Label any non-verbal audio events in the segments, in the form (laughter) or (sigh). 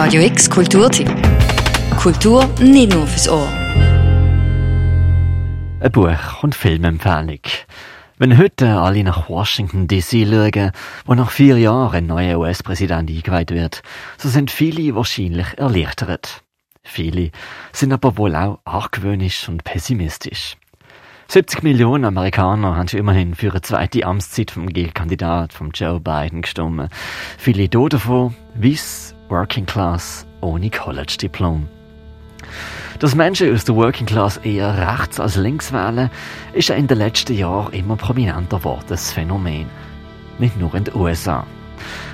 Radio X Kulturtipp. Kultur nicht nur fürs Ohr. Ein Buch- und Filmempfehlung. Wenn heute alle nach Washington DC schauen, wo nach vier Jahren ein neuer US-Präsident eingeweiht wird, so sind viele wahrscheinlich erleichtert. Viele sind aber wohl auch argwöhnisch und pessimistisch. 70 Millionen Amerikaner haben schon immerhin für eine zweite Amtszeit vom Gegenkandidat von Joe Biden gestimmt. Viele davon weiss, Working Class, ohne College-Diplom. Dass Menschen aus der Working Class eher rechts als links wählen, ist in den letzten Jahren immer prominenter gewordenes Phänomen. Nicht nur in den USA.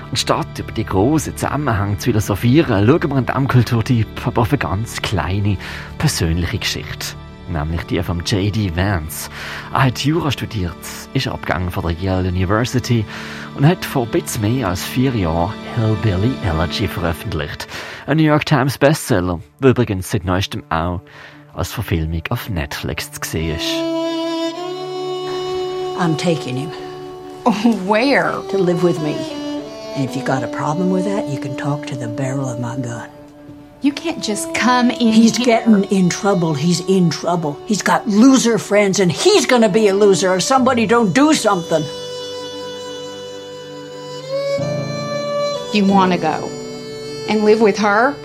Und statt über die grossen Zusammenhänge zu philosophieren, schauen wir in diesem Kulturtyp aber auf eine ganz kleine, persönliche Geschichte. Nämlich die von J.D. Vance. Er hat Jura studiert, ist abgegangen von der Yale University und hat vor ein mehr als vier Jahren Hillbilly Elegy veröffentlicht. Ein New York Times Bestseller, der übrigens seit neuestem auch als Verfilmung auf Netflix zu sehen ist. I'm taking him (laughs) Where? to live with me. And if you got a problem with that, you can talk to the barrel of my gun. You can't just come in. He's here. getting in trouble. He's in trouble. He's got loser friends, and he's gonna be a loser if somebody don't do something. You want to go and live with her?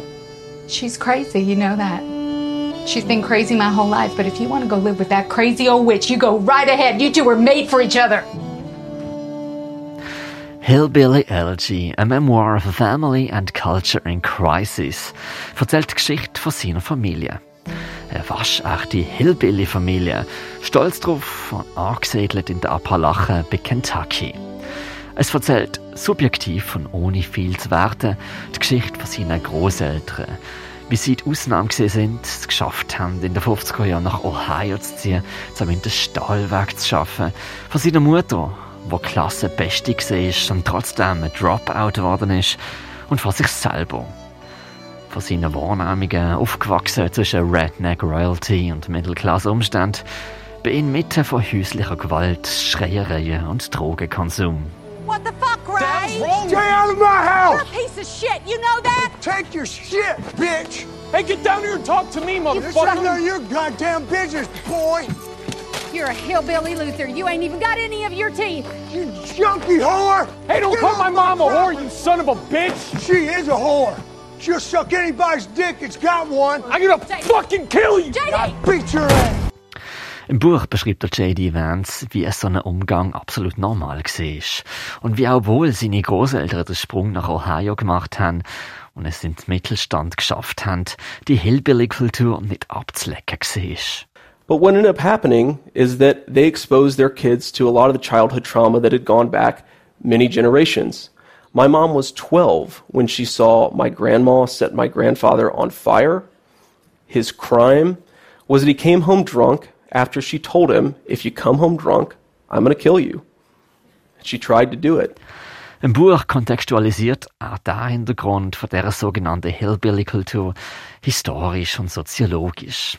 She's crazy, you know that. She's been crazy my whole life, but if you want to go live with that crazy old witch, you go right ahead. You two were made for each other. Hillbilly Elegy, a memoir of a family and culture in crisis, erzählt die Geschichte von seiner Familie. Eine waschechte Hillbilly-Familie, stolz drauf und angesiedelt in der Appalachen bei Kentucky. Es erzählt subjektiv und ohne viel zu werten die Geschichte von seinen Großeltern, wie sie die Ausnahme sind, es geschafft haben, in den 50er Jahren nach Ohio zu ziehen, um in den Stahlwerk zu arbeiten, von seiner Mutter, wo Klassenbeste war und trotzdem ein Dropout geworden ist, und von sich selber. Von seinen Wahrnehmungen aufgewachsen zwischen Redneck Royalty und Mittelklasse-Umständen, bei inmitten von häuslicher Gewalt, Schreiereien und Drogenkonsum. What the fuck, Ray? Stay out of my house! You're a piece of shit, you know that? Take your shit, bitch! Hey, get down here and talk to me, motherfucker. none of your goddamn business, boy! You're a hillbilly Luther. You ain't even got any of your teeth. You junkie whore! Hey, don't Get call my mom a whore, you son of a bitch. She is a whore. She'll suck anybody's dick that's got one. I'm gonna fucking kill you. JD! Beat your ass! Im Buch beschreibt der J.D. Vance, wie es so ein Umgang absolut normal war. Und wie auch wohl seine Großeltern den Sprung nach Ohio gemacht haben und es in den Mittelstand geschafft haben, die Hillbilly-Kultur nicht abzulecken war. But what ended up happening is that they exposed their kids to a lot of the childhood trauma that had gone back many generations. My mom was 12 when she saw my grandma set my grandfather on fire. His crime was that he came home drunk after she told him, If you come home drunk, I'm going to kill you. She tried to do it. Im Buch kontextualisiert auch der Hintergrund von der sogenannten Hillbilly-Kultur historisch und soziologisch.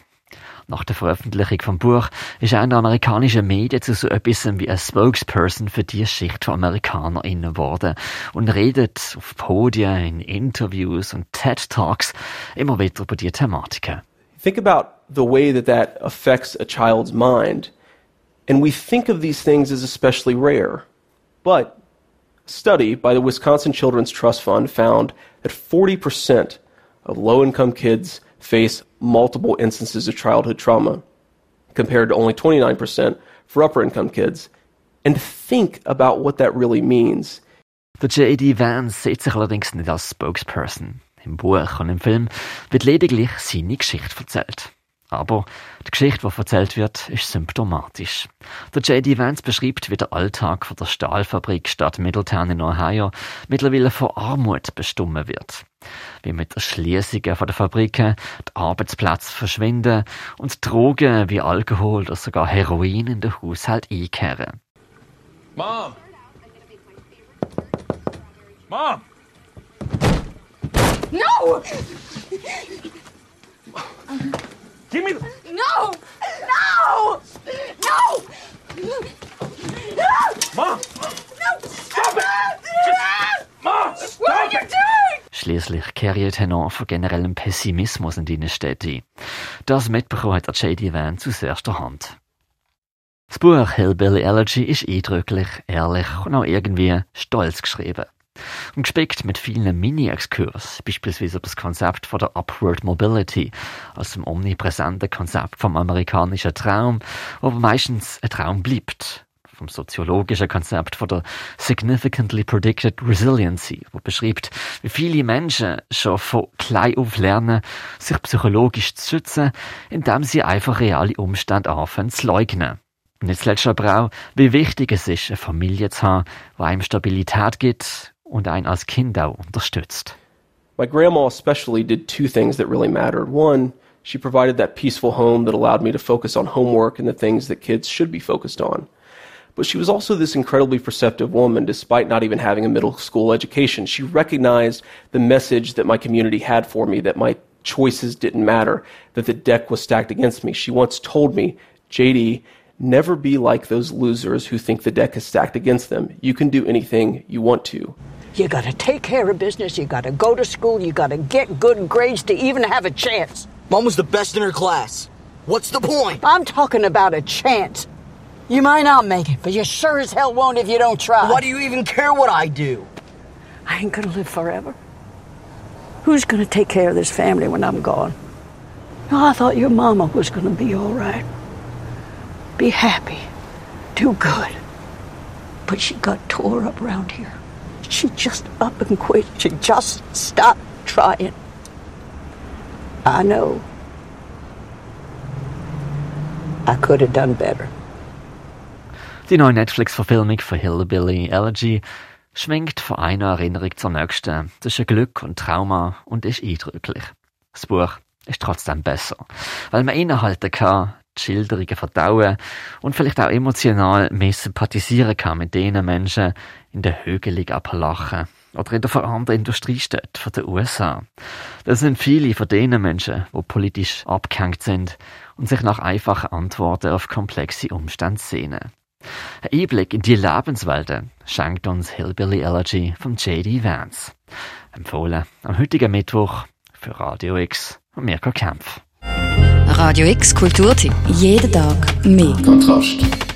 Nach der Veröffentlichung vom Buch ist einer amerikanischen Medien zu so etwas wie ein Spokesperson für die Schicht von AmerikanerInnen geworden und redet auf Podien, in Interviews und TED-Talks immer wieder über die Thematiken. Think about the way that that affects a child's mind. And we think of these things as especially rare. But a study by the Wisconsin Children's Trust Fund found that 40% of low income kids face multiple instances of childhood trauma, compared to only 29% for upper income kids. And think about what that really means. Der J.D. Vance sieht er sich allerdings nicht als Spokesperson. Im Buch und im Film wird lediglich seine Geschichte erzählt. Aber die Geschichte, die erzählt wird, ist symptomatisch. Der J.D. Vance beschreibt, wie der Alltag von der Stahlfabrik Stadt Middletown in Ohio mittlerweile von Armut bestimmt wird. Wie mit der Schließung von der Fabriken die Arbeitsplätze verschwinden und Drogen wie Alkohol oder sogar Heroin in den Haushalt einkehren. Mom. Mom. No! Give me the. No! No! No! Mom. No! Stop it! Just. Mom. What are you doing? Schließlich kehrt Tenor von generellem Pessimismus in die Städte ein. Das mitbekommen hat der J.D. Vance aus erster Hand. Das Buch Hillbilly Elegy ist eindrücklich, ehrlich und auch irgendwie stolz geschrieben. Und gespickt mit vielen Mini-Exkurs, beispielsweise das Konzept von der Upward Mobility, als dem omnipräsenten Konzept vom amerikanischen Traum, wo meistens ein Traum bleibt. Vom soziologischen Konzept von der Significantly Predicted Resiliency, wo beschreibt, wie viele Menschen schon von klein auf lernen, sich psychologisch zu schützen, indem sie einfach reale Umstände anfangen zu leugnen. Und nicht zuletzt aber auch, wie wichtig es ist, eine Familie zu haben, die einem Stabilität gibt und einen als Kind auch unterstützt. My grandma especially did two things that really mattered. One, she provided that peaceful home that allowed me to focus on homework and the things that kids should be focused on. But she was also this incredibly perceptive woman, despite not even having a middle school education. She recognized the message that my community had for me, that my choices didn't matter, that the deck was stacked against me. She once told me, JD, never be like those losers who think the deck is stacked against them. You can do anything you want to. You gotta take care of business, you gotta go to school, you gotta get good grades to even have a chance. Mom was the best in her class. What's the point? I'm talking about a chance. You might not make it, but you sure as hell won't if you don't try. Why do you even care what I do? I ain't gonna live forever. Who's gonna take care of this family when I'm gone? Oh, I thought your mama was gonna be all right. Be happy. Do good. But she got tore up round here. She just up and quit. She just stopped trying. I know. I could have done better. Die neue Netflix-Verfilmung von Hillbilly Elegy schwingt von einer Erinnerung zur nächsten zwischen Glück und Trauma und ist eindrücklich. Das Buch ist trotzdem besser, weil man innehalten kann, die Schilderungen verdauen und vielleicht auch emotional mehr sympathisieren kann mit den Menschen in den hügeligen Appalachen oder in der verarmten Industriestadt von den USA. Das sind viele von den Menschen, die politisch abgehängt sind und sich nach einfachen Antworten auf komplexe Umstände sehnen. Ein Einblick in die Lebenswelten schenkt uns Hillbilly Elegy von J.D. Vance. Empfohlen am heutigen Mittwoch für Radio X und Mirko Kempf. Radio X Kulturtipp. Jeden Tag mehr. Kontrast.